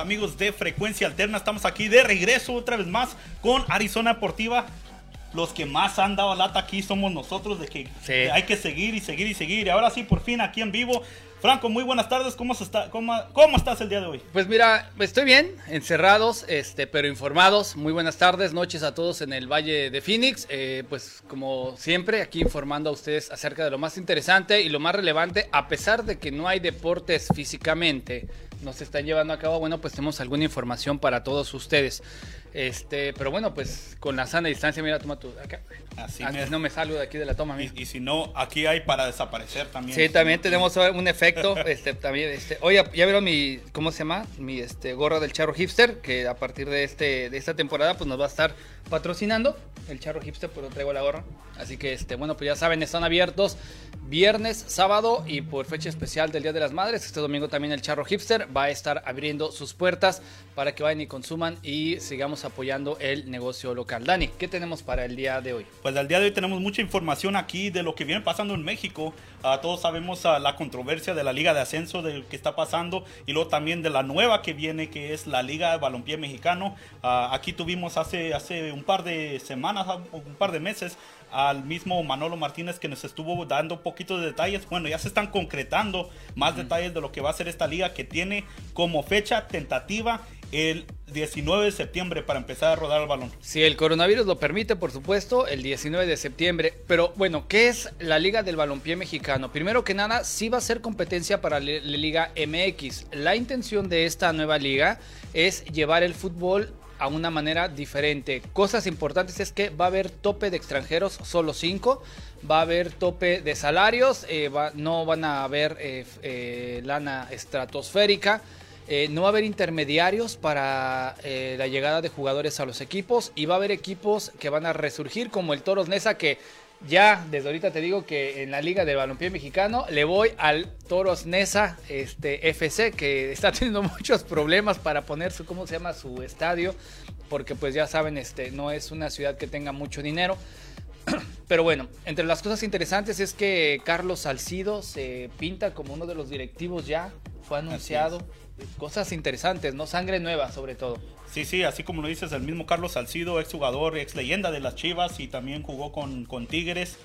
amigos de Frecuencia Alterna. Estamos aquí de regreso otra vez más con Arizona Deportiva. Los que más han dado lata aquí somos nosotros, de que Sí. hay que seguir y seguir y seguir. Y ahora sí, por fin, aquí en vivo. Franco, muy buenas tardes. ¿Cómo, se está, cómo, cómo estás el día de hoy? Pues mira, estoy bien, encerrados, este, pero informados. Muy buenas tardes, noches a todos en el Valle de Phoenix. Eh, pues como siempre, aquí informando a ustedes acerca de lo más interesante y lo más relevante, a pesar de que no hay deportes físicamente, no se están llevando a cabo. Bueno, pues tenemos alguna información para todos ustedes. Este, pero bueno, pues con la sana distancia, mira, toma tu acá. Así no me salgo de aquí de la toma, Y, si no, aquí hay para desaparecer también. Sí, también tenemos un efecto, este, también, este, oye, ya vieron mi, ¿cómo se llama? Mi, este, gorra del Charro Hipster, que a partir de este, de esta temporada, pues nos va a estar patrocinando el Charro Hipster, pero traigo la gorra, así que, este, bueno, pues ya saben, están abiertos viernes, sábado y por fecha especial del Día de las Madres, este domingo también el Charro Hipster va a estar abriendo sus puertas para que vayan y consuman y sigamos apoyando el negocio local. Dani, ¿qué tenemos para el día de hoy? Pues al día de hoy tenemos mucha información aquí de lo que viene pasando en México. Ah, todos sabemos ah, la controversia de la Liga de Ascenso, de lo que está pasando, y luego también de la nueva que viene, que es la Liga de Balompié Mexicano. Ah, aquí tuvimos hace, hace un par de semanas, un par de meses, al mismo Manolo Martínez que nos estuvo dando poquitos detalles. Bueno, ya se están concretando más detalles de lo que va a ser esta liga que tiene como fecha tentativa el 19 de septiembre para empezar a rodar el balón. Si el coronavirus lo permite, por supuesto, el 19 de septiembre. Pero bueno, ¿qué es la Liga del Balompié Mexicano? Primero que nada, sí va a ser competencia para la Liga MX. La intención de esta nueva liga es llevar el fútbol a una manera diferente. Cosas importantes es que va a haber tope de extranjeros, solo 5. Va a haber tope de salarios, eh, no van a haber eh, eh, lana estratosférica. Eh, no va a haber intermediarios para eh, la llegada de jugadores a los equipos y va a haber equipos que van a resurgir como el Toros Nesa que ya desde ahorita te digo que en la Liga del Balompié Mexicano le voy al Toros Nesa este, FC que está teniendo muchos problemas para poner su, ¿cómo se llama? su estadio porque pues ya saben, este, no es una ciudad que tenga mucho dinero. Pero bueno, entre las cosas interesantes es que Carlos Salcido se pinta como uno de los directivos ya, fue anunciado. Cosas interesantes, ¿no? Sangre nueva sobre todo. Sí, sí, así como lo dices, el mismo Carlos Salcido, ex jugador, ex leyenda de las Chivas y también jugó con, con Tigres.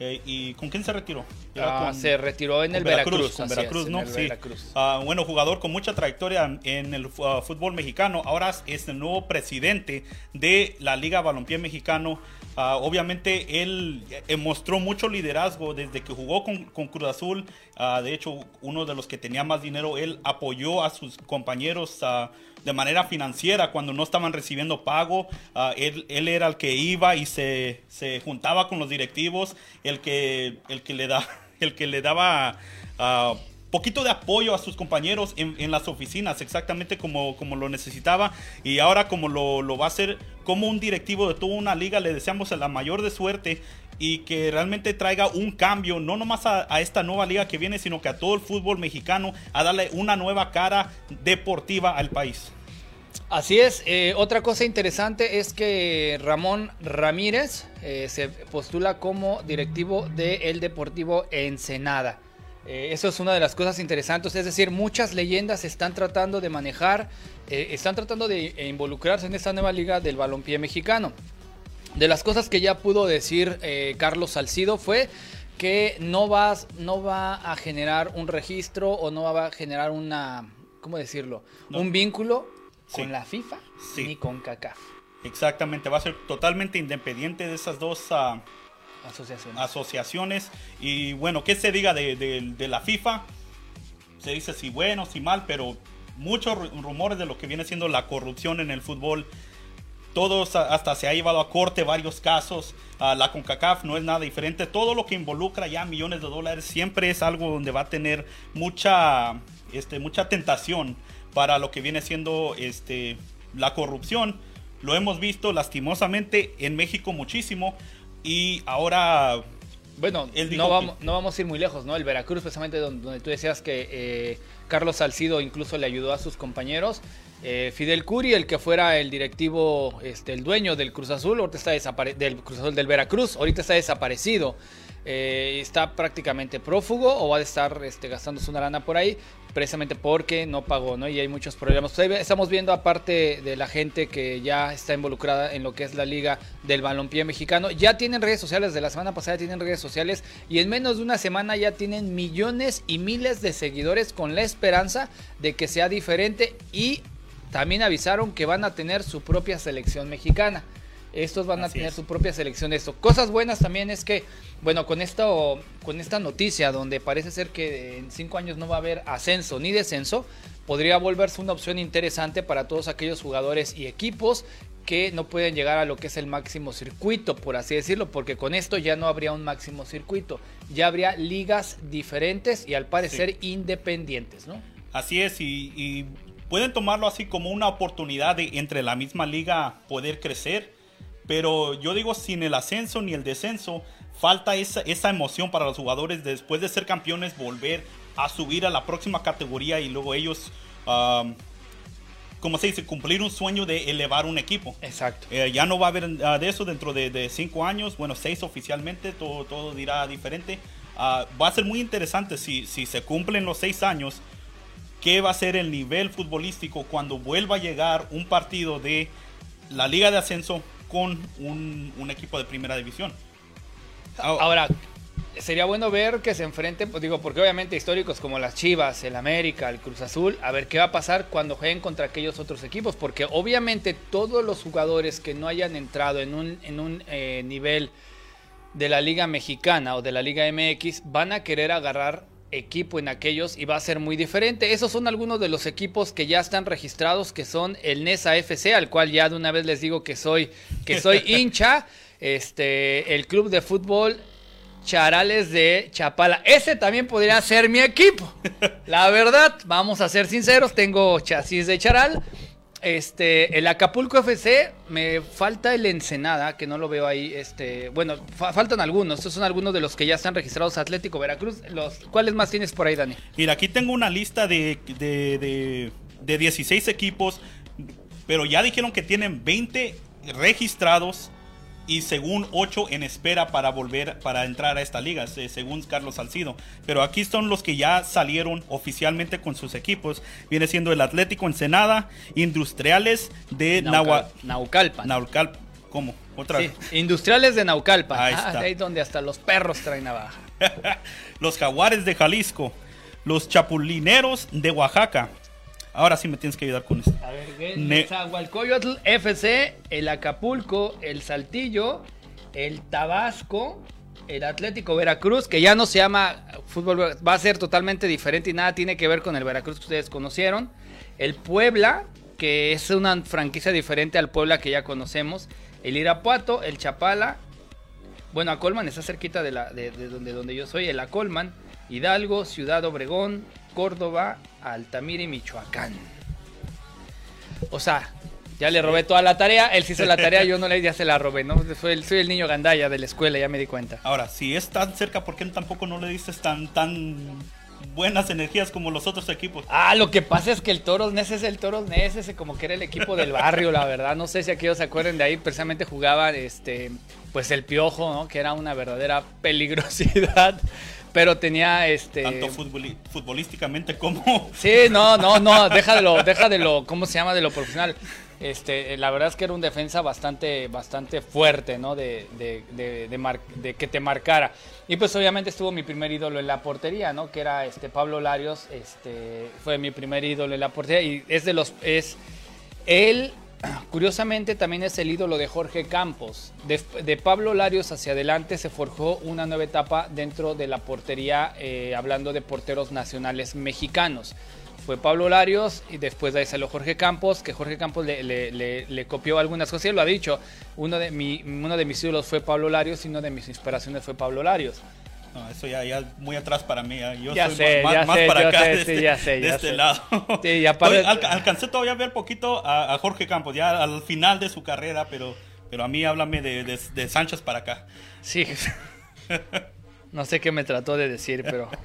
Eh, ¿Y con quién se retiró? Ah, con- se retiró en con el Veracruz. con Veracruz, es, en ¿no? Sí. Veracruz. Ah, bueno, jugador con mucha trayectoria en el ah, fútbol mexicano. Ahora es el nuevo presidente de la Liga Balompié Mexicano. Ah, obviamente él eh, mostró mucho liderazgo desde que jugó con, con Cruz Azul. Ah, de hecho, uno de los que tenía más dinero, él apoyó a sus compañeros ah, de manera financiera cuando no estaban recibiendo pago. Él, él era el que iba y se, se juntaba con los directivos, el que, el que, le, da, el que le daba... poquito de apoyo a sus compañeros en, las oficinas, exactamente como, como lo necesitaba. Y ahora como lo, lo va a hacer como un directivo de toda una liga, le deseamos la mayor de suerte y que realmente traiga un cambio, no nomás a, a esta nueva liga que viene, sino que a todo el fútbol mexicano, a darle una nueva cara deportiva al país. Así es, eh, otra cosa interesante es que Ramón Ramírez eh, se postula como directivo del Deportivo Ensenada. Eh, eso es una de las cosas interesantes, es decir, muchas leyendas están tratando de manejar, eh, están tratando de involucrarse en esta nueva liga del balompié mexicano. De las cosas que ya pudo decir eh, Carlos Salcido fue que no va, no va a generar un registro o no va a generar una, ¿cómo decirlo? No. Un vínculo Sí. con la FIFA Sí. ni con CACAF. Exactamente, va a ser totalmente independiente de esas dos... ah, Asociación. asociaciones. Y bueno, ¿qué se diga de, la FIFA? Se dice si bueno, si mal, pero muchos ru- rumores de lo que viene siendo la corrupción en el fútbol. Todos hasta se ha llevado a corte varios casos. Ah, la CONCACAF no es nada diferente. Todo lo que involucra ya millones de dólares siempre es algo donde va a tener mucha, este, mucha tentación para lo que viene siendo este, la corrupción. Lo hemos visto lastimosamente en México muchísimo. Y ahora Bueno, dijo no vamos, no vamos a ir muy lejos, ¿no? El Veracruz, precisamente donde, donde tú decías que eh, Carlos Salcido incluso le ayudó a sus compañeros. Eh, Fidel Curi, el que fuera el directivo, este, el dueño del Cruz Azul, ahorita está del Cruz Azul del Veracruz, ahorita está desaparecido. Eh, está prácticamente prófugo o va a estar este, gastándose una lana por ahí precisamente porque no pagó. Y hay muchos problemas. Estamos viendo aparte de la gente que ya está involucrada en lo que es la liga del balompié mexicano, ya tienen redes sociales, de la semana pasada tienen redes sociales y en menos de una semana ya tienen millones y miles de seguidores con la esperanza de que sea diferente y también avisaron que van a tener su propia selección mexicana. Estos van a tener su propia selección de esto. Cosas buenas también es que, bueno, con esto, con esta noticia donde parece ser que en cinco años no va a haber ascenso ni descenso, podría volverse una opción interesante para todos aquellos jugadores y equipos que no pueden llegar a lo que es el máximo circuito, por así decirlo, porque con esto ya no habría un máximo circuito, ya habría ligas diferentes y al parecer independientes, ¿no? Así es, y, y, pueden tomarlo así como una oportunidad de entre la misma liga poder crecer pero yo digo, sin el ascenso ni el descenso, falta esa, esa emoción para los jugadores después de ser campeones, volver a subir a la próxima categoría y luego ellos, como se dice, cumplir un sueño de elevar un equipo. Exacto. Eh, ya no va a haber ah, de eso dentro de, cinco años, bueno, seis oficialmente, todo, todo dirá diferente. Ah, va a ser muy interesante si, si se cumplen los seis años, qué va a ser el nivel futbolístico cuando vuelva a llegar un partido de la Liga de Ascenso con un, equipo de primera división. Ahora, sería bueno ver que se enfrenten, pues digo, porque obviamente históricos como las Chivas, el América, el Cruz Azul, a ver qué va a pasar cuando jueguen contra aquellos otros equipos, porque obviamente todos los jugadores que no hayan entrado en un, en un eh, nivel de la Liga Mexicana o de la Liga MX van a querer agarrar equipo en aquellos y va a ser muy diferente. Esos son algunos de los equipos que ya están registrados, que son el NESA FC, al cual ya de una vez les digo que soy, que soy hincha. Este, el club de fútbol Charales de Chapala. Ese también podría ser mi equipo. La verdad, vamos a ser sinceros, tengo chasis de Charal. Este, el Acapulco FC, me falta el Ensenada, que no lo veo ahí. Este, bueno, faltan algunos. Estos son algunos de los que ya están registrados Atlético Veracruz. Los, ¿Cuáles más tienes por ahí, Dani? Mira, aquí tengo una lista de, de, de 16 equipos, pero ya dijeron que tienen 20 registrados y según 8 en espera para volver para entrar a esta liga, según Carlos Salcido. Pero aquí son los que ya salieron oficialmente con sus equipos. Viene siendo el Atlético Ensenada, Industriales de Naucalpan. Naucalpan. ¿Cómo? Otra vez. Industriales de Naucalpan. Ahí ah, está. ahí donde hasta los perros traen navaja. los Jaguares de Jalisco. Los Chapulineros de Oaxaca. Ahora sí me tienes que ayudar con esto. A ver, FC, el Acapulco, el Saltillo, el Tabasco, el Atlético Veracruz, que ya no se llama fútbol, va a ser totalmente diferente y nada tiene que ver con el Veracruz que ustedes conocieron. El Puebla, que es una franquicia diferente al Puebla que ya conocemos. El Irapuato, el Chapala. Bueno, Acolman está cerquita de, la, de, donde, donde yo soy, el Acolman. Hidalgo, Ciudad Obregón, Córdoba, Altamira y Michoacán. O sea, ya le robé toda la tarea, él sí hizo la tarea, yo no le ya se la robé, ¿no? Soy, soy el niño gandaya de la escuela, ya me di cuenta. Ahora, si es tan cerca, ¿por qué tampoco no le dices tan, tan buenas energías como los otros equipos? Ah, lo que pasa es que el Toros Nes es el Toros Nes, ese como que era el equipo del barrio, la verdad. No sé si aquellos se acuerdan de ahí, precisamente jugaba este, pues el Piojo, ¿no? Que era una verdadera peligrosidad. Pero tenía este. Tanto futbolísticamente como. Sí, no, no, no, deja de lo, deja de lo, ¿cómo se llama? De lo profesional. Este, la verdad es que era un defensa bastante, bastante fuerte, ¿no? De, de, de, de, que te marcara. Y pues obviamente estuvo mi primer ídolo en la portería, ¿no? Que era este Pablo Larios, este, fue mi primer ídolo en la portería y es de los, es, él Curiosamente también es el ídolo de Jorge Campos. De, Pablo Larios hacia adelante se forjó una nueva etapa dentro de la portería, eh, hablando de porteros nacionales mexicanos. Fue Pablo Larios y después de ahí salió Jorge Campos, que Jorge Campos le, copió algunas cosas, él lo ha dicho. Uno de, uno de mis ídolos fue Pablo Larios y uno de mis inspiraciones fue Pablo Larios. No, eso ya, ya muy atrás para mí. Yo ya soy sé, más, más para acá de este, ya sé, de este lado. Sí, ya alcancé todavía a ver poquito a, Jorge Campos, ya al final de su carrera, pero, pero a mí háblame de, de, Sánchez para acá. Sí. No sé qué me trató de decir, pero...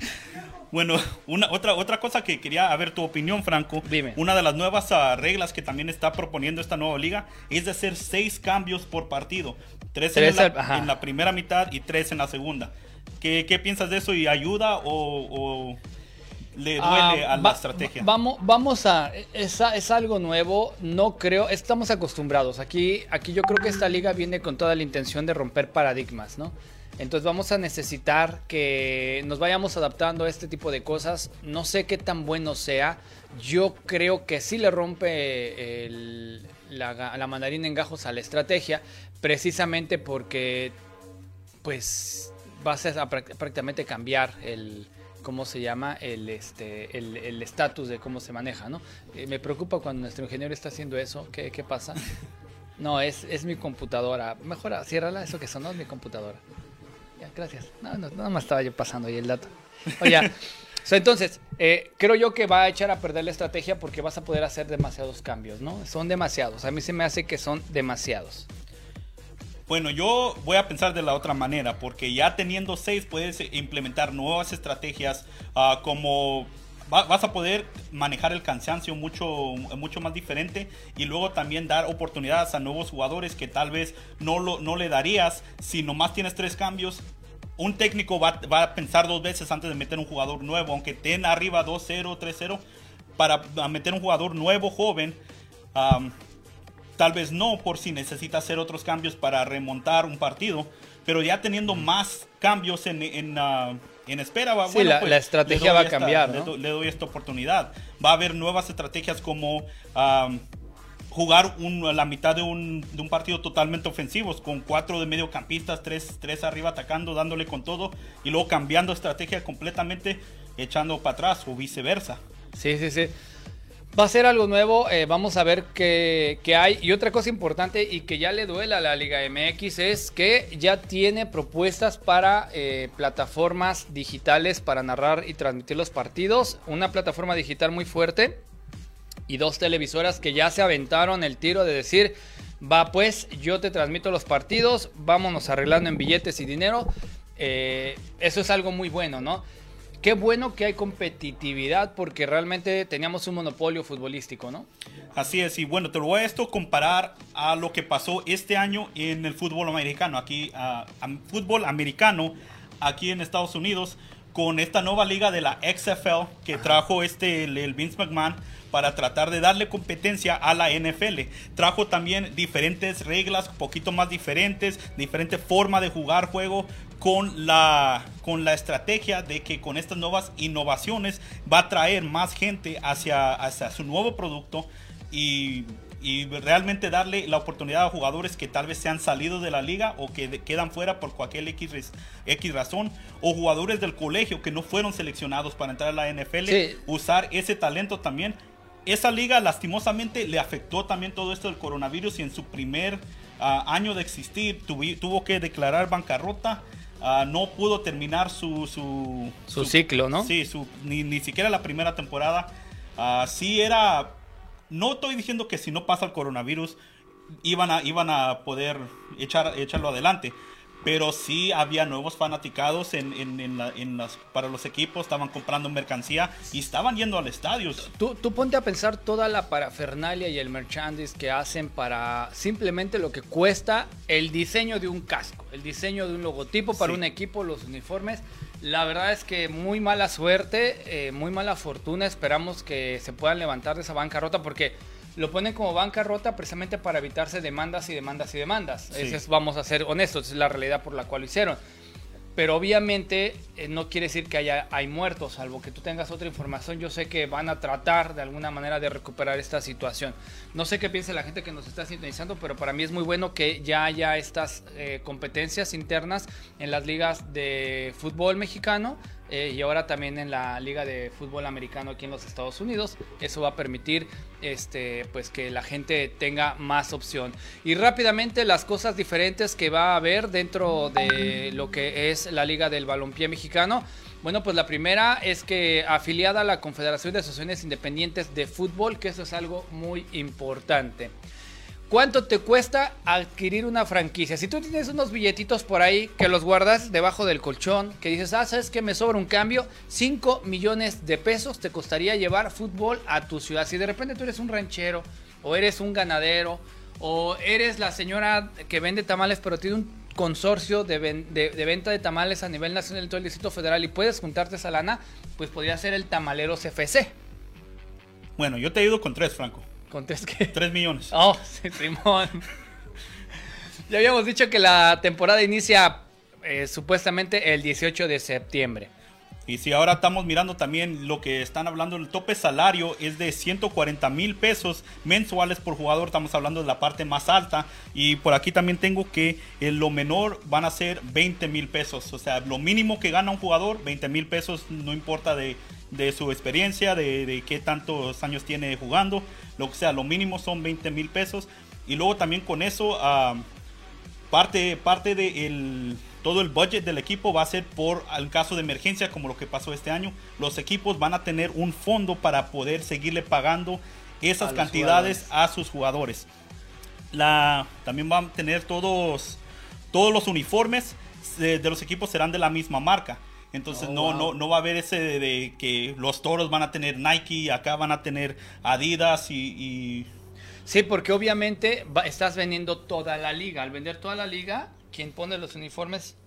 Bueno, una, otra, otra cosa que quería ver tu opinión, Franco. Dime. Una de las nuevas ah, reglas que también está proponiendo esta nueva liga es de hacer seis cambios por partido. Tres, en, la, al- en la primera mitad y tres en la segunda. ¿Qué, qué piensas de eso? ¿Y ayuda o, o le duele Ah, a la va- estrategia? Vamos, vamos a. Es, es algo nuevo. No creo. Estamos acostumbrados. Aquí, aquí yo creo que esta liga viene con toda la intención de romper paradigmas, ¿no? Entonces vamos a necesitar que nos vayamos adaptando a este tipo de cosas. No sé qué tan bueno sea. Yo creo que sí le rompe el- la, la mandarina en gajos a la estrategia, precisamente porque pues vas a prácticamente cambiar el cómo se llama el este el el estatus de cómo se maneja, ¿no? Eh, me preocupa cuando nuestro ingeniero está haciendo eso. ¿Qué, qué pasa? No, es, es mi computadora. Mejor ciérrala, eso que sonó es mi computadora. Ya, gracias. No, no, nada más estaba yo pasando ahí el dato. Oye, so, entonces, eh, creo yo que va a echar a perder la estrategia porque vas a poder hacer demasiados cambios, ¿no? Son demasiados. A mí se me hace que son demasiados. Bueno, yo voy a pensar de la otra manera, porque ya teniendo seis puedes implementar nuevas estrategias ah, como va- vas a poder manejar el cansancio mucho, mucho más diferente y luego también dar oportunidades a nuevos jugadores que tal vez no, lo, no le darías si nomás tienes tres cambios. Un técnico va, va a pensar dos veces antes de meter un jugador nuevo, aunque estén arriba 2-0, 3-0, para meter un jugador nuevo, joven. Tal vez no, por si necesita hacer otros cambios para remontar un partido. Pero ya teniendo más cambios en, en, ah, en espera, va, Sí, la- la le estrategia va a esta- cambiar, le, doy esta oportunidad. Va a haber nuevas estrategias como am, jugar un- la mitad de un, de un partido totalmente ofensivos, con cuatro de mediocampistas, tres, tres arriba atacando, dándole con todo, y luego cambiando estrategia completamente, echando para atrás o viceversa. Sí, sí, sí. Va a ser algo nuevo, eh, vamos a ver qué, hay. Y otra cosa importante y que ya le duele a la Liga MX es que ya tiene propuestas para eh, plataformas digitales para narrar y transmitir los partidos. Una plataforma digital muy fuerte y dos televisoras que ya se aventaron el tiro de decir, va pues, yo te transmito los partidos, vámonos arreglando en billetes y dinero. Eh, eso es algo muy bueno, ¿no? Qué bueno que hay competitividad porque realmente teníamos un monopolio futbolístico, ¿no? Así es, y bueno, te lo voy a esto comparar a lo que pasó este año en el fútbol americano, aquí, a, a fútbol americano, aquí en Estados Unidos, con esta nueva liga de la XFL que trajo este, el, el Vince McMahon para tratar de darle competencia a la NFL. Trajo también diferentes reglas, un poquito más diferentes, diferente forma de jugar juego con la, con la estrategia de que con estas nuevas innovaciones va a traer más gente hacia, hacia su nuevo producto y, y realmente darle la oportunidad a jugadores que tal vez se han salido de la liga o que de- quedan fuera por cualquier X, X razón o jugadores del colegio que no fueron seleccionados para entrar a la NFL Sí. usar ese talento también esa liga lastimosamente le afectó también todo esto del coronavirus y en su primer ah, año de existir tuvi- tuvo que declarar bancarrota. Ah, no pudo terminar su, su, Su ciclo, ¿no? Sí, su, ni, ni siquiera la primera temporada. Ah, sí era... No estoy diciendo que si no pasa el coronavirus iban a, iban a poder echar, echarlo adelante. Pero sí había nuevos fanaticados en, en- en la- en las, para los equipos, estaban comprando mercancía y estaban yendo al estadio. Tú, tú ponte a pensar toda la parafernalia y el merchandise que hacen para simplemente lo que cuesta el diseño de un casco, el diseño de un logotipo para Sí. un equipo, los uniformes. La verdad es que muy mala suerte, eh, muy mala fortuna. Esperamos que se puedan levantar de esa bancarrota porque lo ponen como bancarrota precisamente para evitarse demandas y demandas y demandas. Sí. Es, vamos a ser honestos, es la realidad por la cual lo hicieron. Pero obviamente eh, no quiere decir que haya hay muertos, salvo que tú tengas otra información. Yo sé que van a tratar de alguna manera de recuperar esta situación. No sé qué piensa la gente que nos está sintonizando, pero para mí es muy bueno que ya haya estas eh, competencias internas en las ligas de fútbol mexicano eh, y ahora también en la liga de fútbol americano aquí en los Estados Unidos. Eso va a permitir este, pues que la gente tenga más opción. Y rápidamente las cosas diferentes que va a haber dentro de lo que es la liga del balompié mexicano. Bueno, pues la primera es que afiliada a la Confederación de Asociaciones Independientes de Fútbol, que eso es algo muy importante. ¿Cuánto te cuesta adquirir una franquicia? Si tú tienes unos billetitos por ahí que los guardas debajo del colchón, que dices, ah, sabes que me sobra un cambio, 5 millones de pesos te costaría llevar fútbol a tu ciudad. Si de repente tú eres un ranchero, o eres un ganadero, o eres la señora que vende tamales, pero tiene un consorcio de, venta de tamales a nivel nacional y todo el Distrito Federal y puedes juntarte esa lana, pues podría ser el tamalero CFC. Bueno, yo te ido con tres, Franco. ¿Con tres qué? Tres millones. Oh, sí, Simón. ya habíamos dicho que la temporada inicia eh, supuestamente el 18 de septiembre. Y si ahora estamos mirando también lo que están hablando, el tope salario es de 140 mil pesos mensuales por jugador, estamos hablando de la parte más alta. Y por aquí también tengo que en lo menor van a ser 20 mil pesos, o sea, lo mínimo que gana un jugador, 20 mil pesos, no importa de, su experiencia, de, qué tantos años tiene jugando, lo que sea, lo mínimo son 20 mil pesos. Y luego también con eso, ah, parte, parte de todo el budget del equipo va a ser por el caso de emergencia como lo que pasó este año. Los equipos van a tener un fondo para poder seguirle pagando esas cantidades a sus jugadores. La, también van a tener todos, todos los uniformes de, los equipos serán de la misma marca. Entonces oh, no, no, no va a haber ese de, que los toros van a tener Nike, acá van a tener Adidas y... Sí, porque obviamente estás vendiendo toda la liga. Al vender toda la liga, quien pone los uniformes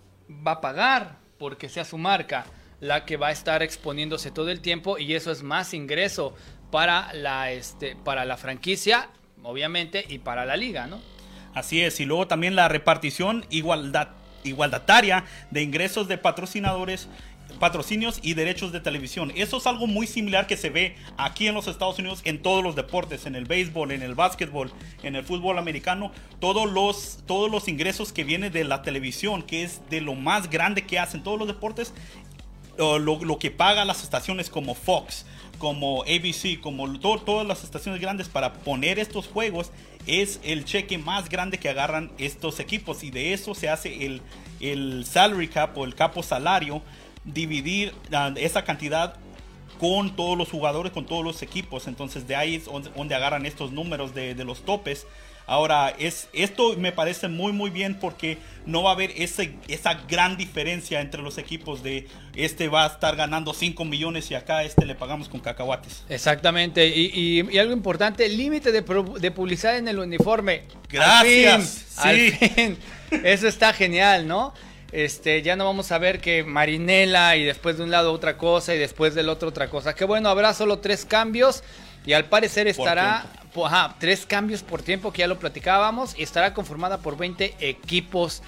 va a pagar porque sea su marca la que va a estar exponiéndose todo el tiempo y eso es más ingreso para la, este, para la franquicia, obviamente, y para la liga, ¿no? Así es, y luego también la repartición igualdad, igualdataria de ingresos de patrocinadores patrocinios y derechos de televisión. Eso es algo muy similar que se ve aquí en los Estados Unidos en todos los deportes, en el béisbol, en el básquetbol, en el fútbol americano. Todos los, todos los ingresos que vienen de la televisión, que es de lo más grande que hacen todos los deportes, lo, que pagan las estaciones como Fox, como ABC, como todas las estaciones grandes para poner estos juegos, es el cheque más grande que agarran estos equipos y de eso se hace el, el salary cap o el capo salario dividir esa cantidad con todos los jugadores, con todos los equipos. Entonces de ahí es donde agarran estos números de, los topes. Ahora, es, esto me parece muy muy bien porque no va a haber ese, esa gran diferencia entre los equipos de este va a estar ganando 5 millones y acá este le pagamos con cacahuates. Exactamente, y, algo importante, límite de, de, publicidad en el uniforme. Gracias. Eso está genial, ¿no? Este, ya no vamos a ver que Marinela y después de un lado otra cosa y después del otro otra cosa. Que bueno, habrá solo tres cambios y al parecer estará, ajá, tres cambios por tiempo que ya lo platicábamos y estará conformada por 20 equipos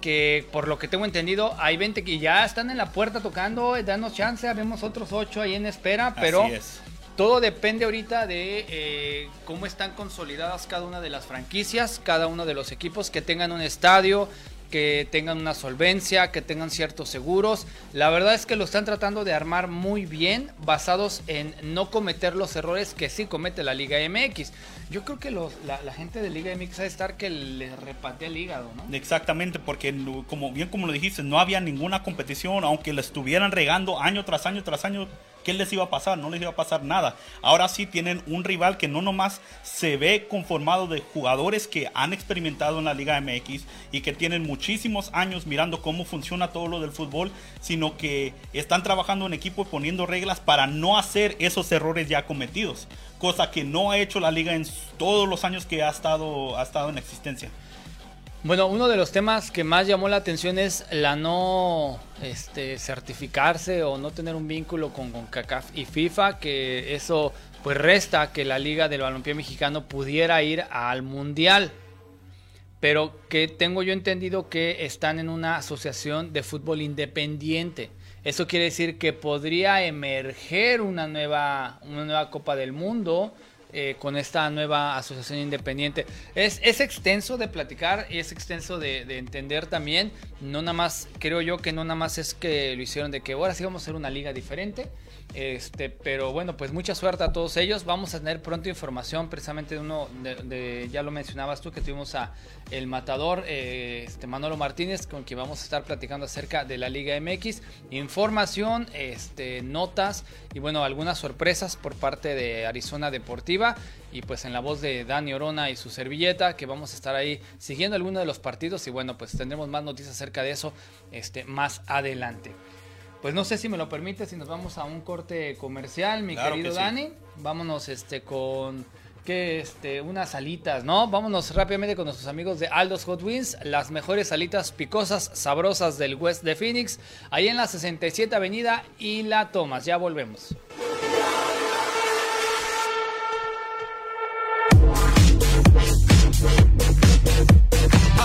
que por lo que tengo entendido hay 20 que ya están en la puerta tocando, danos chance, vemos otros 8 ahí en espera, pero todo depende ahorita de eh, cómo están consolidadas cada una de las franquicias, cada uno de los equipos que tengan un estadio, que tengan una solvencia, que tengan ciertos seguros. La verdad es que lo están tratando de armar muy bien, basados en no cometer los errores que sí comete la Liga MX. Yo creo que la, gente de Liga MX va a estar que le repatea el hígado, ¿no? Exactamente, porque como bien como lo dijiste, no había ninguna competición, aunque la estuvieran regando año tras año tras año ¿Qué les iba a pasar? No les iba a pasar nada. Ahora sí tienen un rival que no nomás se ve conformado de jugadores que han experimentado en la Liga MX y que tienen muchísimos años mirando cómo funciona todo lo del fútbol, sino que están trabajando en equipo y poniendo reglas para no hacer esos errores ya cometidos. Cosa que no ha hecho la liga en todos los años que ha estado, ha estado en existencia. Bueno, uno de los temas que más llamó la atención es la no este, certificarse o no tener un vínculo con, con CACAF y FIFA, que eso pues resta que la Liga del Balompié Mexicano pudiera ir al Mundial. Pero que tengo yo entendido que están en una asociación de fútbol independiente. Eso quiere decir que podría emerger una nueva, una nueva Copa del Mundo eh, con esta nueva asociación independiente. Es, es extenso de platicar y es extenso de, de, entender también. No nada más, creo yo que no nada más es que lo hicieron de que ahora sí vamos a hacer una liga diferente. Este, pero bueno, pues mucha suerte a todos ellos. Vamos a tener pronto información precisamente de uno, de, ya lo mencionabas tú, que tuvimos a el matador eh, este Manolo Martínez, con quien vamos a estar platicando acerca de la Liga MX. Información, este, notas y bueno, algunas sorpresas por parte de Arizona Deportiva deportiva y pues en la voz de Dani Orona y su servilleta que vamos a estar ahí siguiendo alguno de los partidos y bueno pues tendremos más noticias acerca de eso este, más adelante. Pues no sé si me lo permite, si nos vamos a un corte comercial, mi querido Dani. Vámonos este con que este unas alitas, ¿no? Vámonos rápidamente con nuestros amigos de Aldos Hot Wings, las mejores alitas picosas, sabrosas del West de Phoenix, ahí en la 67 Avenida y La Tomas. Ya volvemos.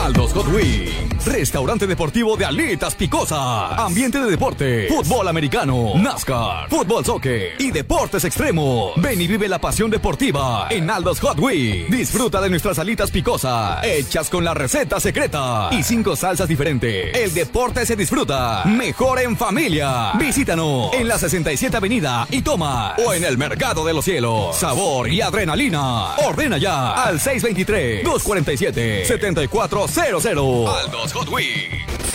Aldos Hot Wings, restaurante deportivo de alitas picosa, ambiente de deporte, fútbol americano, NASCAR, fútbol soccer y deportes extremos. Ven y vive la pasión deportiva en Aldos Hot Wings. Disfruta de nuestras alitas picosa, hechas con la receta secreta y cinco salsas diferentes. El deporte se disfruta mejor en familia. Visítanos en la 67 Avenida y toma o en el Mercado de los Cielos. Sabor y adrenalina. Ordena ya al 623 247 74 00. Aldos Hot Wings.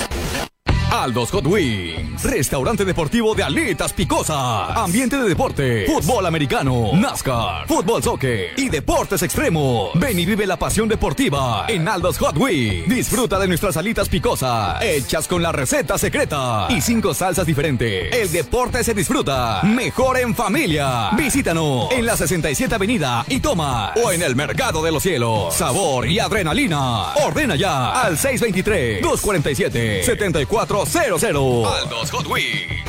Aldos Hot Wings, restaurante deportivo de alitas picosa, ambiente de deporte, fútbol americano, NASCAR, fútbol soccer y deportes extremos. Ven y vive la pasión deportiva en Aldos Hot Wings. Disfruta de nuestras alitas picosas, hechas con la receta secreta y cinco salsas diferentes. El deporte se disfruta mejor en familia. Visítanos en la 67 Avenida y toma o en el Mercado de los Cielos. Sabor y adrenalina. Ordena ya al 623 247 74 00. Aldos Hot Wings.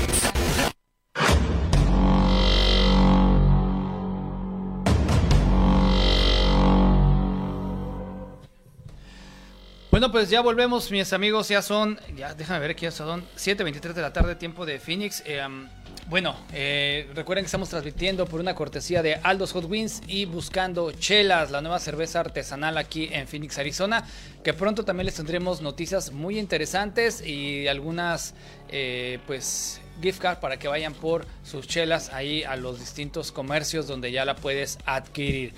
Bueno, pues ya volvemos, mis amigos. Ya son, ya déjame ver aquí, ya son 7:23 de la tarde, tiempo de Phoenix. Eh, um, bueno, eh, recuerden que estamos transmitiendo por una cortesía de Aldos Hot Wings y buscando Chelas, la nueva cerveza artesanal aquí en Phoenix, Arizona. Que pronto también les tendremos noticias muy interesantes y algunas, eh, pues, gift card para que vayan por sus chelas ahí a los distintos comercios donde ya la puedes adquirir.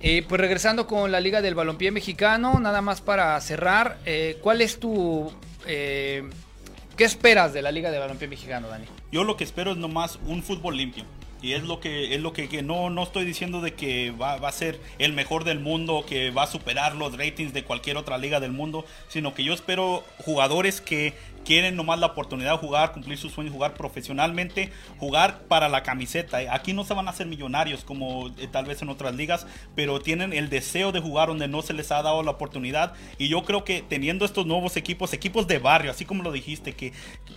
Eh, pues regresando con la Liga del Balompié Mexicano, nada más para cerrar, eh, ¿cuál es tu... ¿Qué esperas de la Liga del Balompié Mexicano, Dani? Yo lo que espero es nomás un fútbol limpio. Y es lo que es lo que, que no, no estoy diciendo de que va, va, a ser el mejor del mundo, que va a superar los ratings de cualquier otra liga del mundo, sino que yo espero jugadores que quieren nomás la oportunidad de jugar, cumplir sus sueños, jugar profesionalmente, jugar para la camiseta. Aquí no se van a hacer millonarios como eh, tal vez en otras ligas, pero tienen el deseo de jugar donde no se les ha dado la oportunidad. Y yo creo que teniendo estos nuevos equipos, equipos de barrio, así como lo dijiste, que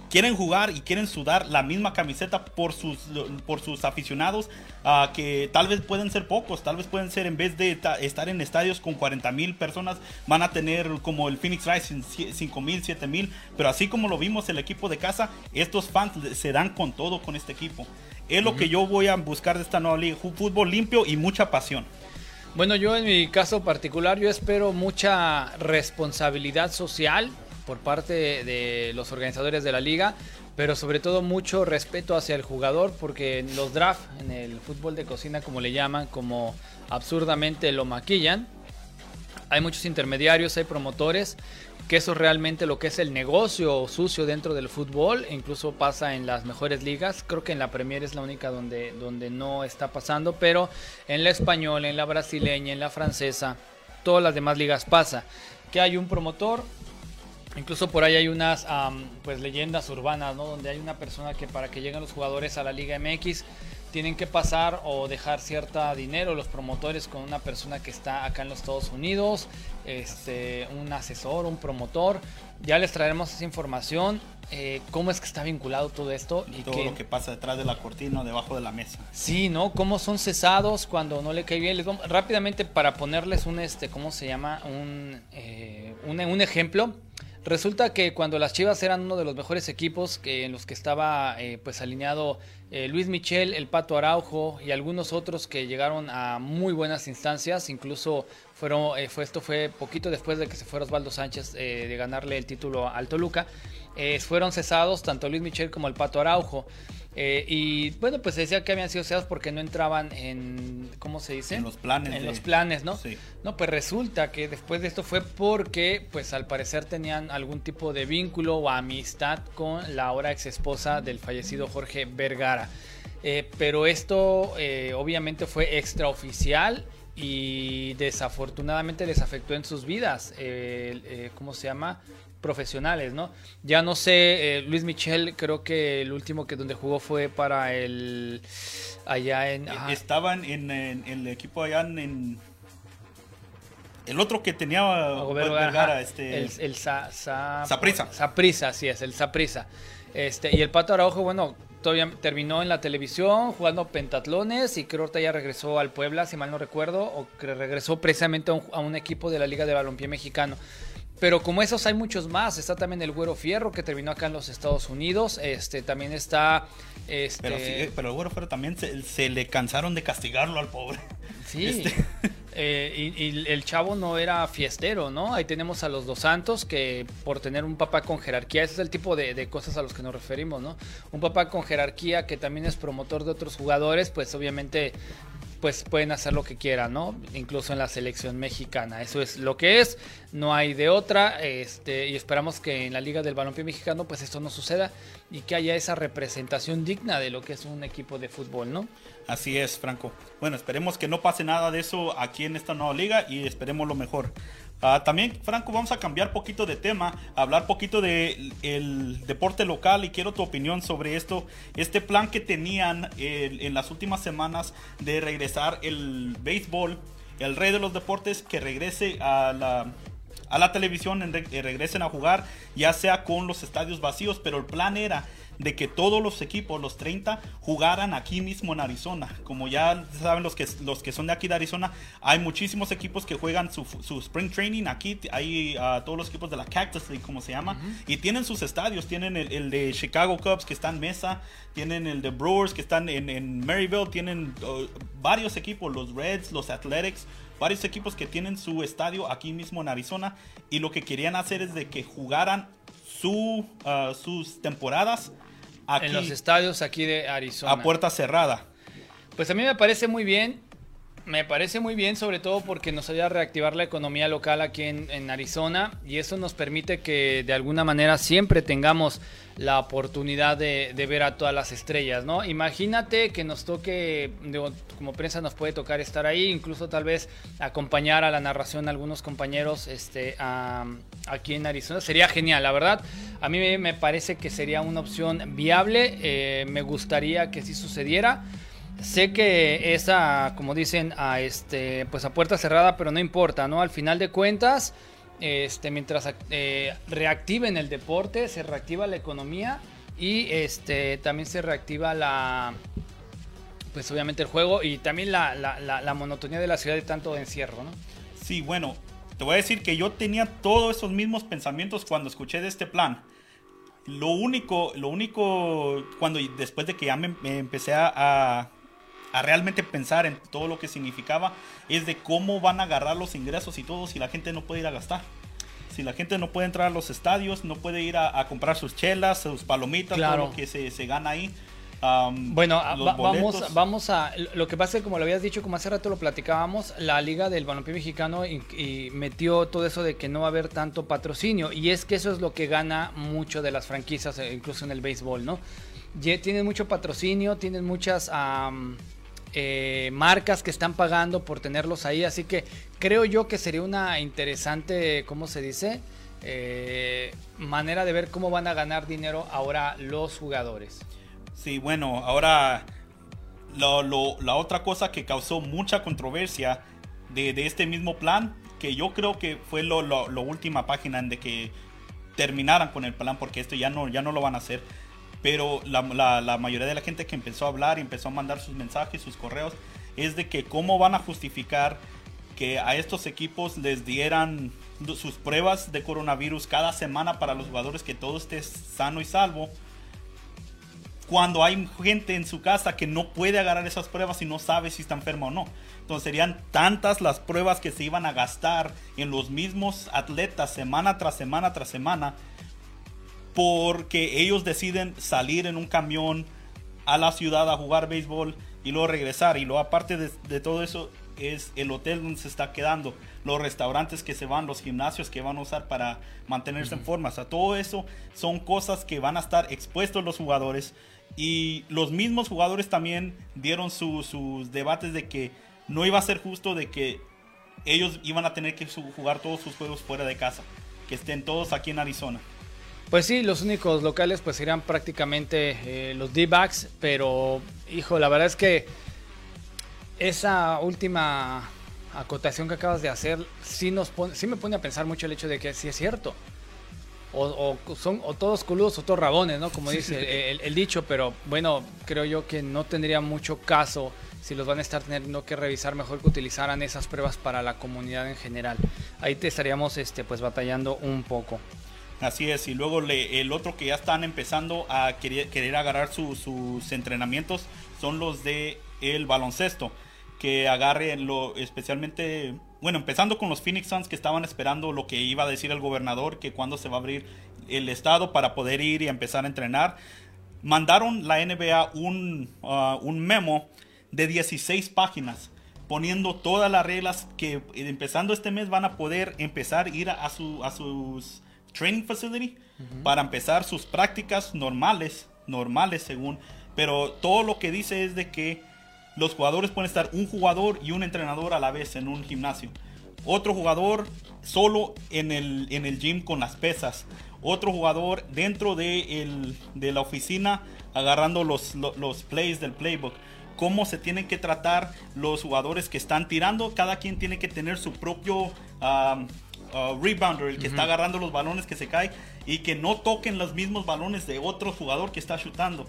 quieren jugar y quieren sudar la misma camiseta por sus, por sus aficionados, uh, que tal vez pueden ser pocos, tal vez pueden ser en vez de estar en estadios con 40 mil personas, van a tener como el Phoenix Rising 5 mil, 7 mil, pero así como lo vimos el equipo de casa, estos fans se dan con todo con este equipo. Es lo uh -huh. que yo voy a buscar de esta nueva liga, fútbol limpio y mucha pasión. Bueno, yo en mi caso particular, yo espero mucha responsabilidad social por parte de los organizadores de la liga, pero sobre todo mucho respeto hacia el jugador, porque en los draft, en el fútbol de cocina como le llaman, como absurdamente lo maquillan, hay muchos intermediarios, hay promotores, que eso es realmente lo que es el negocio sucio dentro del fútbol, incluso pasa en las mejores ligas, creo que en la Premier es la única donde, donde no está pasando, pero en la española, en la brasileña, en la francesa, todas las demás ligas pasa, que hay un promotor, incluso por ahí hay unas pues leyendas urbanas, ¿no? donde hay una persona que para que lleguen los jugadores a la Liga MX, tienen que pasar o dejar cierta dinero los promotores con una persona que está acá en los Estados Unidos, este, un asesor, un promotor. Ya les traeremos esa información, eh, cómo es que está vinculado todo esto. Y, y todo que, lo que pasa detrás de la cortina, debajo de la mesa. Sí, ¿no? Cómo son cesados cuando no le cae bien. Les vamos, rápidamente para ponerles un, este, ¿cómo se llama? Un, eh, un, un ejemplo. Resulta que cuando las Chivas eran uno de los mejores equipos que, en los que estaba eh, pues alineado eh, Luis Michel, el Pato Araujo y algunos otros que llegaron a muy buenas instancias, incluso fueron, eh, fue, esto fue poquito después de que se fuera Osvaldo Sánchez eh, de ganarle el título al Toluca, fueron cesados tanto Luis Michel como el Pato Araujo. Eh, y bueno, pues se decía que habían sido cesados porque no entraban en, ¿cómo se dice? En los planes. En de... los planes, ¿no? Sí. No, pues resulta que después de esto fue porque, pues al parecer tenían algún tipo de vínculo o amistad con la ahora ex esposa del fallecido Jorge Vergara. Eh, pero esto eh, obviamente fue extraoficial y desafortunadamente les afectó en sus vidas, eh, ¿cómo se llama? Profesionales, ¿no? Ya no sé, Luis Michel creo que el último que donde jugó fue para el allá en... Estaban en, el equipo allá en... el otro que tenía Vergara, este, el, el Saprisa. Saprisa, sí es, el Saprisa. Este, y el Pato Araujo, bueno, todavía terminó en la televisión jugando pentatlones y creo que ya regresó al Puebla, si mal no recuerdo, o que regresó precisamente a un, equipo de la Liga de Balompié Mexicano. Pero como esos hay muchos más, está también el Güero Fierro que terminó acá en los Estados Unidos, este también está este... Pero, sí, pero el Güero Fierro también se, le cansaron de castigarlo al pobre. Sí. Este. Eh, y, el chavo no era fiestero, ¿no? Ahí tenemos a los dos santos que por tener un papá con jerarquía, ese es el tipo de, cosas a los que nos referimos, ¿no? Un papá con jerarquía que también es promotor de otros jugadores, pues obviamente pues pueden hacer lo que quieran, ¿no? Incluso en la selección mexicana. Eso es lo que es, no hay de otra, este, y esperamos que en la Liga del Balompié Mexicano pues esto no suceda y que haya esa representación digna de lo que es un equipo de fútbol, ¿no? Así es, Franco. Bueno, esperemos que no pase nada de eso aquí en esta nueva liga y esperemos lo mejor. Ah, también, Franco, vamos a cambiar poquito de tema, hablar poquito del el deporte local y quiero tu opinión sobre esto. Este plan que tenían en las últimas semanas de regresar el béisbol, el rey de los deportes, que regrese a la, a la televisión, regresen a jugar, ya sea con los estadios vacíos, pero el plan era de que todos los equipos, los 30, jugaran aquí mismo en Arizona. Como ya saben los que, los que son de aquí de Arizona, hay muchísimos equipos que juegan su, spring training aquí. Hay uh, todos los equipos de la Cactus League, como se llama. Y tienen sus estadios. Tienen el, de Chicago Cubs que está en Mesa. Tienen el de Brewers que están en, en Maryville. Tienen uh, varios equipos, los Reds, los Athletics varios equipos que tienen su estadio aquí mismo en Arizona y lo que querían hacer es de que jugaran su, uh, sus temporadas en los estadios aquí de Arizona. A puerta cerrada. Pues a mí me parece muy bien. Me parece muy bien, sobre todo porque nos ayuda a reactivar la economía local aquí en, Arizona y eso nos permite que de alguna manera siempre tengamos la oportunidad de, ver a todas las estrellas, ¿no? Imagínate que nos toque, como prensa nos puede tocar estar ahí, incluso tal vez acompañar a la narración a algunos compañeros este, aquí en Arizona. Sería genial, la verdad. A mí me parece que sería una opción viable. Eh, me gustaría que sí sucediera. Sé que esa, como dicen, a este, pues a puerta cerrada, pero no importa, ¿no? Al final de cuentas, este, mientras eh, reactiven el deporte, se reactiva la economía y este, también se reactiva la, pues obviamente el juego y también la, la, monotonía de la ciudad de tanto encierro, ¿no? Sí, bueno, te voy a decir que yo tenía todos esos mismos pensamientos cuando escuché de este plan. Lo único, lo único, cuando después de que ya me, empecé a, a realmente pensar en todo lo que significaba es de cómo van a agarrar los ingresos y todo si la gente no puede ir a gastar. Si la gente no puede entrar a los estadios, no puede ir a, comprar sus chelas, sus palomitas, todo lo que se, se gana ahí. bueno, vamos, vamos a. Lo que pasa es que, como lo habías dicho, como hace rato lo platicábamos, la Liga del Balompié Mexicano y, metió todo eso de que no va a haber tanto patrocinio. Y es que eso es lo que gana mucho de las franquicias, eh, incluso en el béisbol, ¿no? Tienen mucho patrocinio, tienen muchas. Eh, marcas que están pagando por tenerlos ahí. Así que creo yo que sería una interesante, ¿cómo se dice? Eh, manera de ver cómo van a ganar dinero ahora los jugadores. Sí, bueno, ahora la otra cosa que causó mucha controversia de, este mismo plan, que yo creo que fue lo, última página en de que terminaran con el plan, porque esto ya no, ya no lo van a hacer pero la, la, mayoría de la gente que empezó a hablar y empezó a mandar sus mensajes, sus correos, es de que cómo van a justificar que a estos equipos les dieran sus pruebas de coronavirus cada semana para los jugadores que todo esté sano y salvo. Cuando hay gente en su casa que no puede agarrar esas pruebas y no sabe si está enferma o no. Entonces serían tantas las pruebas que se iban a gastar en los mismos atletas semana tras semana tras semana porque ellos deciden salir en un camión a la ciudad a jugar béisbol y luego regresar. Y luego aparte de, todo eso es el hotel donde se está quedando, los restaurantes que se van, los gimnasios que van a usar para mantenerse en forma. O sea, todo eso son cosas que van a estar expuestos los jugadores Y los mismos jugadores también dieron sus debates de que no iba a ser justo de que ellos iban a tener que jugar todos sus juegos fuera de casa, que estén todos aquí en Arizona. Pues sí, los únicos locales pues serían prácticamente eh, los D-backs, pero hijo, la verdad es que esa última acotación que acabas de hacer sí, nos sí me pone a pensar mucho el hecho de que sí es cierto. O, son o todos coludos o todos rabones, ¿no? Como dice el, dicho, pero bueno, creo yo que no tendría mucho caso si los van a estar teniendo que revisar, mejor que utilizaran esas pruebas para la comunidad en general. Ahí te estaríamos este, pues batallando un poco. Así es, y luego el otro que ya están empezando a querer, querer agarrar sus entrenamientos son los de el baloncesto que agarre lo especialmente, bueno, empezando con los Phoenix Suns que estaban esperando lo que iba a decir el gobernador, que cuando se va a abrir el estado para poder ir y empezar a entrenar. Mandaron la NBA un, uh, un memo de 16 páginas poniendo todas las reglas que empezando este mes van a poder empezar a ir a, su, a sus training facility para empezar sus prácticas normales, normales según, pero todo lo que dice es de que los jugadores pueden estar un jugador y un entrenador a la vez en un gimnasio. Otro jugador solo en el, en el gym con las pesas. Otro jugador dentro de, de la oficina agarrando los, los, plays del playbook. Cómo se tienen que tratar los jugadores que están tirando. Cada quien tiene que tener su propio um, uh, rebounder, el que está agarrando los balones que se caen y que no toquen los mismos balones de otro jugador que está chutando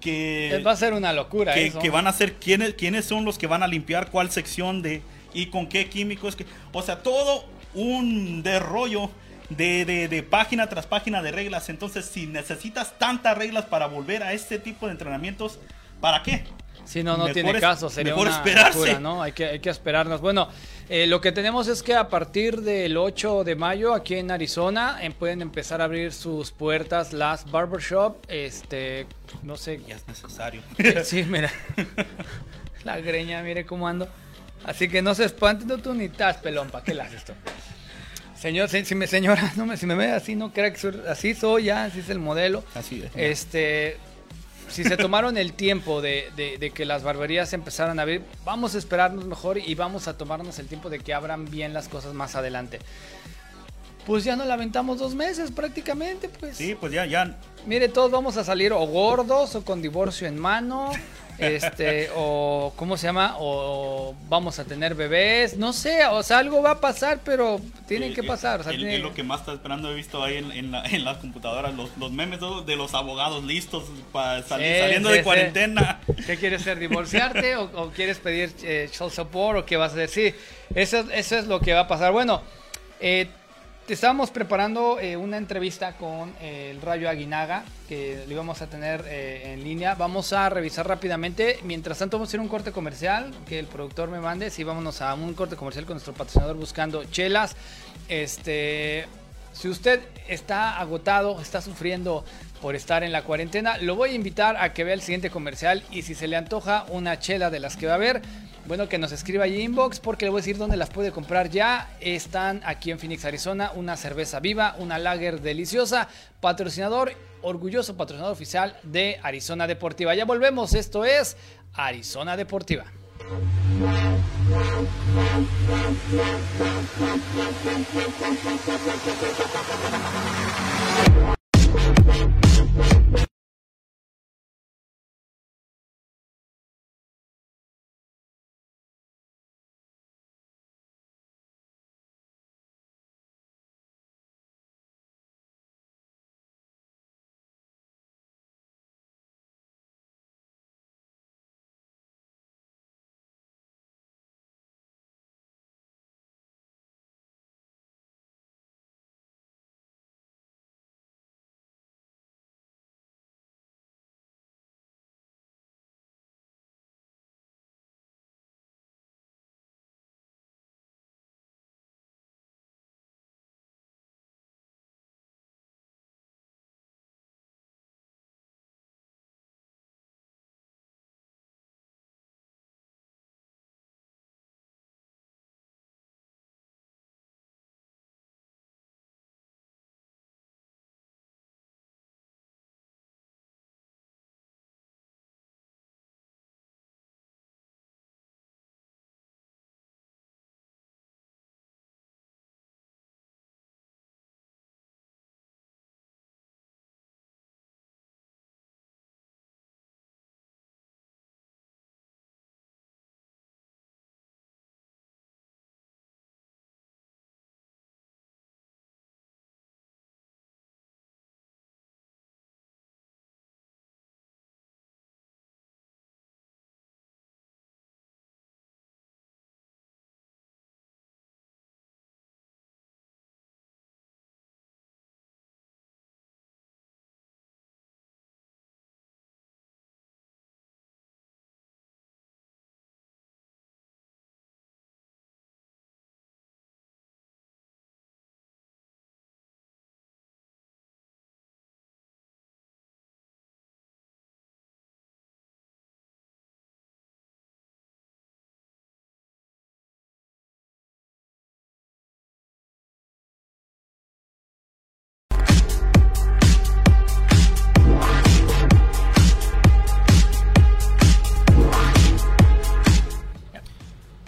que... Va a ser una locura que, que van a ser quiénes, quiénes son los que van a limpiar cuál sección de... y con qué químicos. Que, o sea, todo un derrollo de, de, página tras página de reglas. Entonces, si necesitas tantas reglas para volver a este tipo de entrenamientos, ¿para qué? Si no, no tiene caso, sería mejor una esperarse. ¿no? Hay que, hay que esperarnos. Bueno, eh, lo que tenemos es que a partir del 8 de mayo, aquí en Arizona, eh, pueden empezar a abrir sus puertas las barbershop. Este, no sé. Ya es necesario. sí, mira. La greña, mire cómo ando. Así que no se espanten, no tú ni estás pelón, ¿para qué la haces esto? Señor, si, me señora, no me, si me ve así, no crea que soy, así soy ya, así es el modelo. Así es. Este, si se tomaron el tiempo de, que las barberías empezaran a abrir, vamos a esperarnos mejor y vamos a tomarnos el tiempo de que abran bien las cosas más adelante. Pues ya no la aventamos dos meses prácticamente, pues. Sí, pues ya, ya. Mire, todos vamos a salir o gordos o con divorcio en mano este, o ¿cómo se llama? O vamos a tener bebés, no sé, o sea, algo va a pasar, pero tiene que pasar. O lo que más está esperando, he visto ahí en, las computadoras, los, memes de los abogados listos para salir, saliendo de cuarentena. ¿Qué quieres ser, divorciarte o, quieres pedir eh, child support o qué vas a decir? Eso, eso es lo que va a pasar. Bueno, eh, estábamos preparando eh, una entrevista con eh, el Rayo Aguinaga, que lo íbamos a tener eh, en línea. Vamos a revisar rápidamente. Mientras tanto, vamos a hacer un corte comercial, que el productor me mande. Sí, vámonos a un corte comercial con nuestro patrocinador buscando chelas. Este, si usted está agotado, está sufriendo por estar en la cuarentena, lo voy a invitar a que vea el siguiente comercial y si se le antoja una chela de las que va a haber, bueno, que nos escriba allí inbox porque le voy a decir dónde las puede comprar ya. Están aquí en Phoenix, Arizona, una cerveza viva, una lager deliciosa, patrocinador, orgulloso patrocinador oficial de Arizona Deportiva. Ya volvemos, esto es Arizona Deportiva.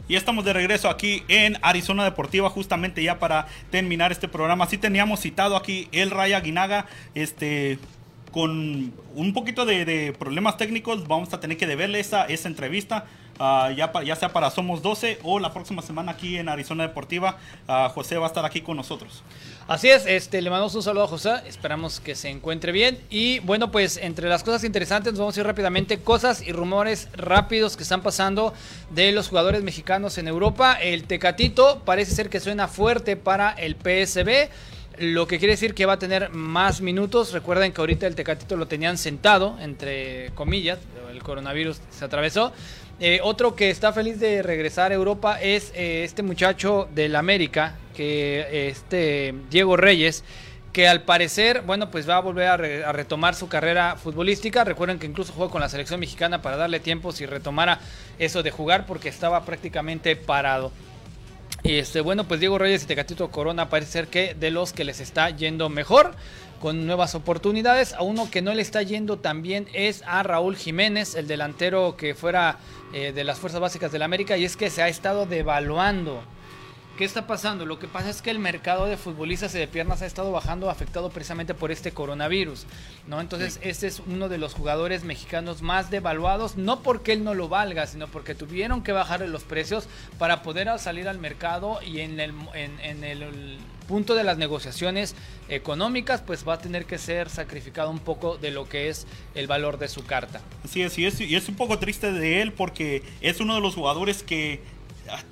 Y estamos de regreso aquí en Arizona Deportiva, justamente ya para terminar este programa. Sí teníamos citado aquí el Raya Guinaga, este, con un poquito de, problemas técnicos. Vamos a tener que deberle esa, esa entrevista. Ah, ya, ya sea para Somos 12 o la próxima semana aquí en Arizona Deportiva. Ah, José va a estar aquí con nosotros. Así es, este, le mandamos un saludo a José, esperamos que se encuentre bien. Y bueno, pues entre las cosas interesantes nos vamos a ir rápidamente, cosas y rumores rápidos que están pasando de los jugadores mexicanos en Europa. El Tecatito parece ser que suena fuerte para el PSB. Lo que quiere decir que va a tener más minutos. Recuerden que ahorita el Tecatito lo tenían sentado, entre comillas, el coronavirus se atravesó. Eh, otro que está feliz de regresar a Europa es eh, este muchacho del América, que este Diego Reyes, que al parecer, bueno, pues va a volver a, retomar su carrera futbolística. Recuerden que incluso jugó con la selección mexicana para darle tiempo si retomara eso de jugar porque estaba prácticamente parado. Y este, bueno, pues Diego Reyes y Tecatito Corona parece ser que de los que les está yendo mejor con nuevas oportunidades. A uno que no le está yendo también es a Raúl Jiménez, el delantero que fuera eh, de las Fuerzas Básicas del América, y es que se ha estado devaluando. ¿Qué está pasando? Lo que pasa es que el mercado de futbolistas y de piernas ha estado bajando afectado precisamente por este coronavirus, ¿no? Entonces, este es uno de los jugadores mexicanos más devaluados, no porque él no lo valga, sino porque tuvieron que bajarle los precios para poder salir al mercado y en el, en el punto de las negociaciones económicas, pues va a tener que ser sacrificado un poco de lo que es el valor de su carta. Sí, sí, es, y es un poco triste de él porque es uno de los jugadores que ah,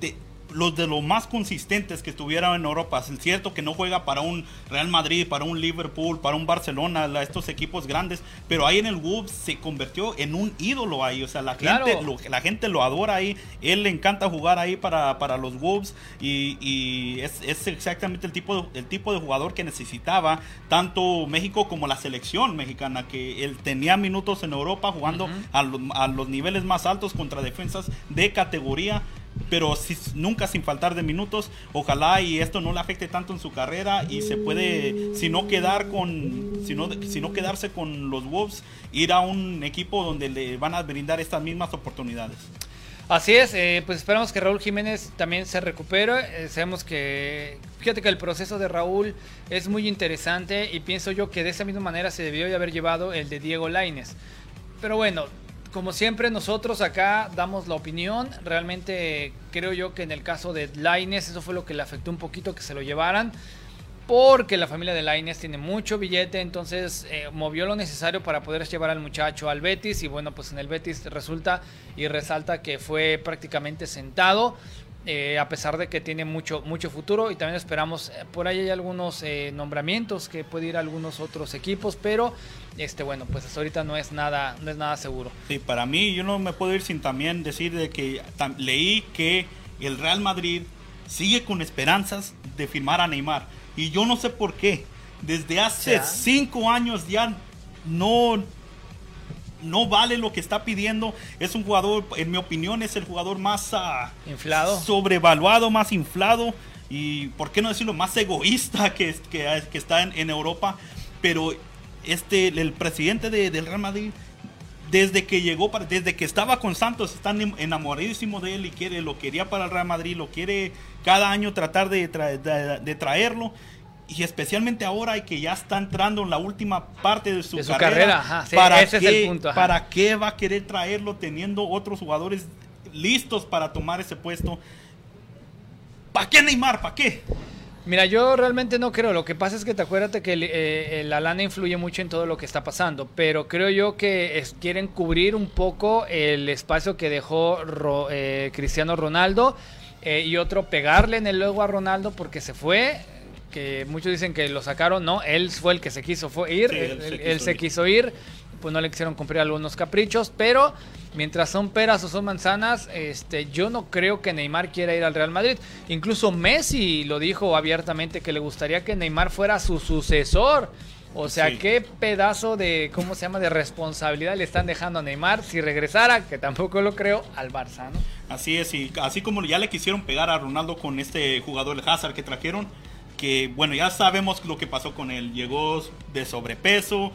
los de los más consistentes que estuvieron en Europa. Es cierto que no juega para un Real Madrid, para un Liverpool, para un Barcelona, estos equipos grandes, pero ahí en el Wolves se convirtió en un ídolo ahí. O sea, la, gente, lo, la gente lo adora ahí. Él le encanta jugar ahí para, para los Wolves y, es, exactamente el tipo, de, el tipo de jugador que necesitaba tanto México como la selección mexicana, que él tenía minutos en Europa jugando a, a los niveles más altos contra defensas de categoría pero si, nunca sin faltar de minutos. Ojalá y esto no le afecte tanto en su carrera y se puede, si no quedar con, si no, si no quedarse con los Wolves, ir a un equipo donde le van a brindar estas mismas oportunidades. Así es, eh, pues esperamos que Raúl Jiménez también se recupere. Eh, sabemos que, fíjate que el proceso de Raúl es muy interesante y pienso yo que de esa misma manera se debió de haber llevado el de Diego Laines. Pero bueno, como siempre nosotros acá damos la opinión. Realmente creo yo que en el caso de Laines eso fue lo que le afectó un poquito que se lo llevaran. Porque la familia de Laines tiene mucho billete, entonces eh, movió lo necesario para poder llevar al muchacho al Betis. Y bueno, pues en el Betis resulta y resalta que fue prácticamente sentado. Eh, a pesar de que tiene mucho, mucho futuro y también esperamos, eh, por ahí hay algunos eh, nombramientos que puede ir a algunos otros equipos, pero este bueno, pues hasta ahorita no es nada, no es nada seguro. Sí, para mí yo no me puedo ir sin también decir de que leí que el Real Madrid sigue con esperanzas de firmar a Neymar y yo no sé por qué. Desde hace cinco años ya no no vale lo que está pidiendo. Es un jugador, en mi opinión, es el jugador más ah, inflado, sobrevaluado, más inflado y, ¿por qué no decirlo, más egoísta que, que, que está en, Europa. Pero este, el presidente de, del Real Madrid, desde que llegó, desde que estaba con Santos, están enamoradísimo de él y quiere, lo quería para el Real Madrid, lo quiere cada año tratar de, de traerlo y especialmente ahora que ya está entrando en la última parte de su, carrera, ¿para, qué, ¿para qué va a querer traerlo teniendo otros jugadores listos para tomar ese puesto? ¿Para qué Neymar? ¿Para qué? Mira, yo realmente no creo. Lo que pasa es que te acuérdate que eh, la lana influye mucho en todo lo que está pasando. Pero creo yo que quieren cubrir un poco el espacio que dejó eh, Cristiano Ronaldo. Eh, y otro pegarle en el luego a Ronaldo porque se fue que muchos dicen que lo sacaron, no, él fue el que se quiso ir, él, se, quiso, ir. pues no le quisieron cumplir algunos caprichos, pero mientras son peras o son manzanas, este, yo no creo que Neymar quiera ir al Real Madrid. Incluso Messi lo dijo abiertamente que le gustaría que Neymar fuera su sucesor. O sea, qué pedazo de, ¿cómo se llama?, de responsabilidad le están dejando a Neymar si regresara, que tampoco lo creo, al Barça, ¿no? Así es, y así como ya le quisieron pegar a Ronaldo con este jugador, el Hazard, que trajeron, que bueno, ya sabemos lo que pasó con él. Llegó de sobrepeso,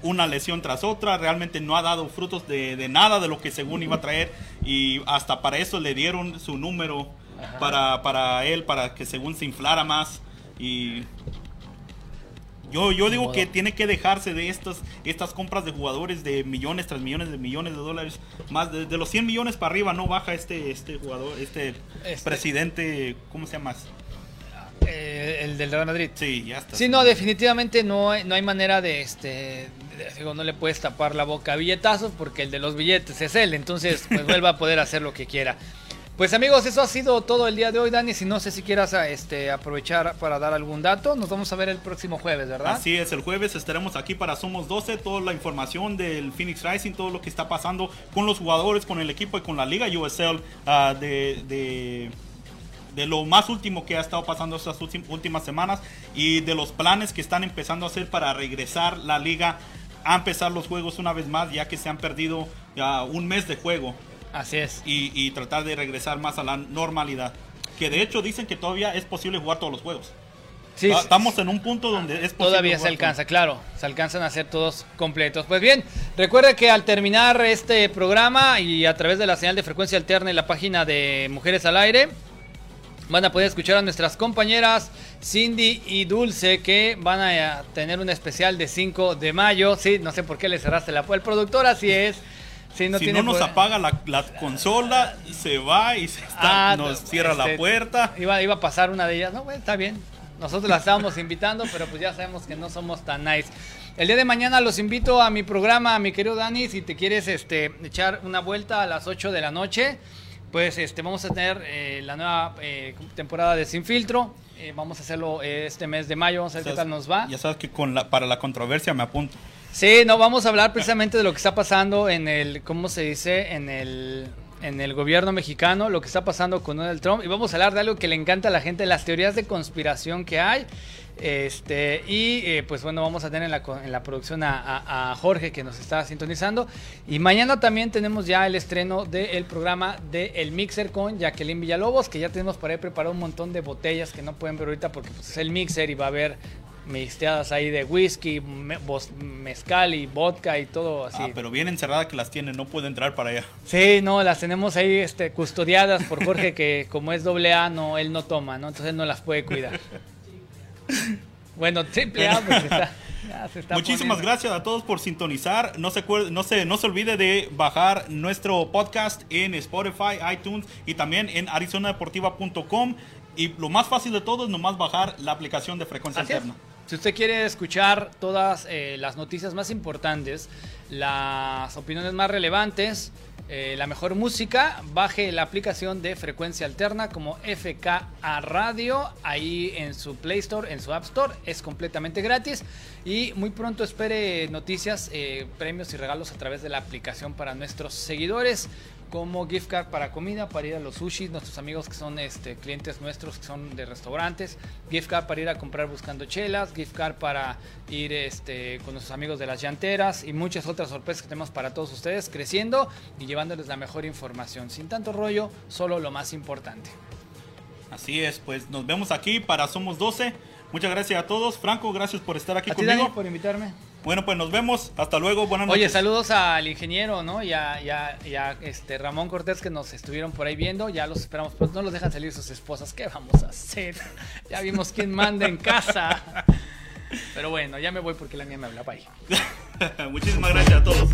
una lesión tras otra, realmente no ha dado frutos de, de nada de lo que según iba a traer y hasta para eso le dieron su número para, para él, para que según se inflara más y yo, yo digo que tiene que dejarse de estas, estas compras de jugadores de millones tras millones de millones de dólares. Más de, de los 100 millones para arriba no baja este, este jugador, este, Este- presidente, ¿cómo se llama? El del Real Madrid. Sí, ya está. Sí, no, definitivamente no hay, no hay manera de, este, de- digo, no le puedes tapar la boca a billetazos porque el de los billetes es él, entonces pues vuelva a poder hacer lo que quiera. Pues amigos, eso ha sido todo el día de hoy, Dani, si no sé si quieras a, este, aprovechar para dar algún dato, nos vamos a ver el próximo jueves, ¿verdad? Así es, el jueves estaremos aquí para Somos 12, toda la información del Phoenix Rising, todo lo que está pasando con los jugadores, con el equipo y con la Liga USL ah, de, de, de lo más último que ha estado pasando estas últim- últimas semanas y de los planes que están empezando a hacer para regresar la liga a empezar los juegos una vez más, ya que se han perdido ya un mes de juego Así es. y, y tratar de regresar más a la normalidad. Que de hecho dicen que todavía es posible jugar todos los juegos. Sí, Ah, Estamos en un punto donde es posible Todavía se alcanza, claro, se alcanzan a ser todos completos. Pues bien, recuerde que al terminar este programa y a través de la señal de frecuencia alterna en la página de Mujeres al Aire, van a poder escuchar a nuestras compañeras Cindy y Dulce que van a tener un especial de 5 de mayo. Sí, no sé por qué le cerraste la puerta. El productor así es. Sí, no si tiene no nos apaga la, la consola, se va y se está- Ah, nos cierra este, la puerta. Iba, iba a pasar una de ellas. No, bueno, está bien. Nosotros la estábamos invitando, pero pues ya sabemos que no somos tan nice. El día de mañana los invito a mi programa, a mi querido Dani, si te quieres este, echar una vuelta a las 8 de la noche, pues este, vamos a tener eh, la nueva eh, temporada de Sin Filtro. Eh, vamos a hacerlo eh, este mes de mayo, vamos a ver qué tal nos va. Ya sabes que con la, para la controversia me apunto. Sí, no, vamos a hablar precisamente de lo que está pasando en el, ¿cómo se dice? En el, en el gobierno mexicano, lo que está pasando con Donald Trump. Y vamos a hablar de algo que le encanta a la gente, las teorías de conspiración que hay. Este, y eh, pues bueno, vamos a tener en la, co- en la producción a, a- a Jorge que nos está sintonizando. Y mañana también tenemos ya el estreno del programa de El Mixer con Jacqueline Villalobos, que ya tenemos para ahí preparado un montón de botellas que no pueden ver ahorita porque pues, es el mixer y va a haber mixteadas ahí de whisky, mezcal y vodka y todo así. Ah, pero bien encerrada que las tiene, no puede entrar para allá. Sí, no, las tenemos ahí este, custodiadas por Jorge, que como es doble A, no, él no toma, ¿no? Entonces él no las puede cuidar. Bueno, triple A, pues está, ya se está Muchísimas poniendo. gracias a todos por sintonizar. No se, no, se, no se olvide de bajar nuestro podcast en Spotify, iTunes y también en arizonadeportiva.com. Y lo más fácil de todo es nomás bajar la aplicación de frecuencia Así es. alterna. Si usted quiere escuchar todas eh, las noticias más importantes, las opiniones más relevantes, eh, la mejor música, baje la aplicación de frecuencia alterna como FKA Radio ahí en su Play Store, en su App Store. Es completamente gratis. Y muy pronto espere noticias, eh, premios y regalos a través de la aplicación para nuestros seguidores como gift card para comida, para ir a los sushis, nuestros amigos que son este, clientes nuestros que son de restaurantes, gift card para ir a comprar buscando chelas, gift card para ir este, con nuestros amigos de las llanteras y muchas otras sorpresas que tenemos para todos ustedes, creciendo y llevándoles la mejor información. Sin tanto rollo, solo lo más importante. Así es, pues nos vemos aquí para Somos 12. Muchas gracias a todos. Franco, gracias por estar aquí A ti, conmigo. Dani, por invitarme. Bueno, pues nos vemos. Hasta luego. Buenas noches. Oye, saludos al ingeniero, ¿no? Y a, y este Ramón Cortés que nos estuvieron por ahí viendo. Ya los esperamos pues No los dejan salir sus esposas. ¿Qué vamos a hacer? Ya vimos quién manda en casa. Pero bueno, ya me voy porque la mía me habla. Bye. Muchísimas gracias a todos.